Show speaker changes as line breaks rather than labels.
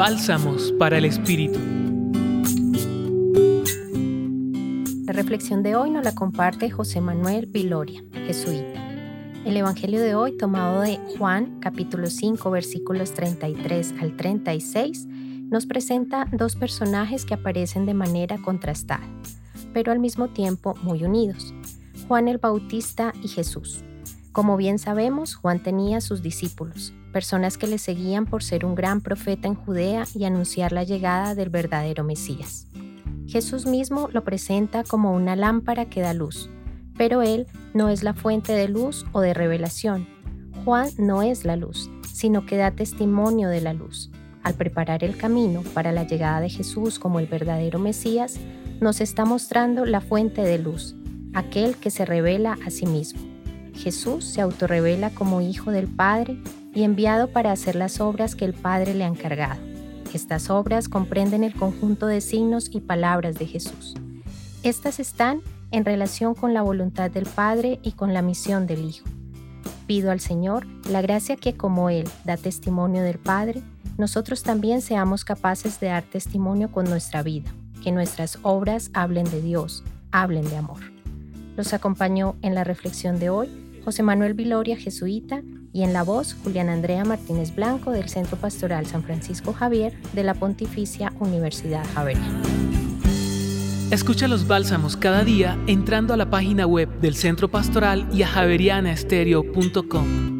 Bálsamos para el Espíritu.
La reflexión de hoy nos la comparte José Manuel Viloria, jesuita. El Evangelio de hoy, tomado de Juan capítulo 5 versículos 33 al 36, nos presenta dos personajes que aparecen de manera contrastada, pero al mismo tiempo muy unidos, Juan el Bautista y Jesús. Como bien sabemos, Juan tenía sus discípulos, personas que le seguían por ser un gran profeta en Judea y anunciar la llegada del verdadero Mesías. Jesús mismo lo presenta como una lámpara que da luz, pero Él no es la fuente de luz o de revelación. Juan no es la luz, sino que da testimonio de la luz. Al preparar el camino para la llegada de Jesús como el verdadero Mesías, nos está mostrando la fuente de luz, aquel que se revela a sí mismo. Jesús se autorrevela como Hijo del Padre y enviado para hacer las obras que el Padre le ha encargado. Estas obras comprenden el conjunto de signos y palabras de Jesús. Estas están en relación con la voluntad del Padre y con la misión del Hijo. Pido al Señor la gracia que como Él da testimonio del Padre, nosotros también seamos capaces de dar testimonio con nuestra vida, que nuestras obras hablen de Dios, hablen de amor. Los acompañó en la reflexión de hoy José Manuel Viloria, jesuita, y en la voz Julián Andrea Martínez Blanco del Centro Pastoral San Francisco Javier de la Pontificia Universidad Javeriana.
Escucha los bálsamos cada día entrando a la página web del Centro Pastoral y a javerianaestereo.com.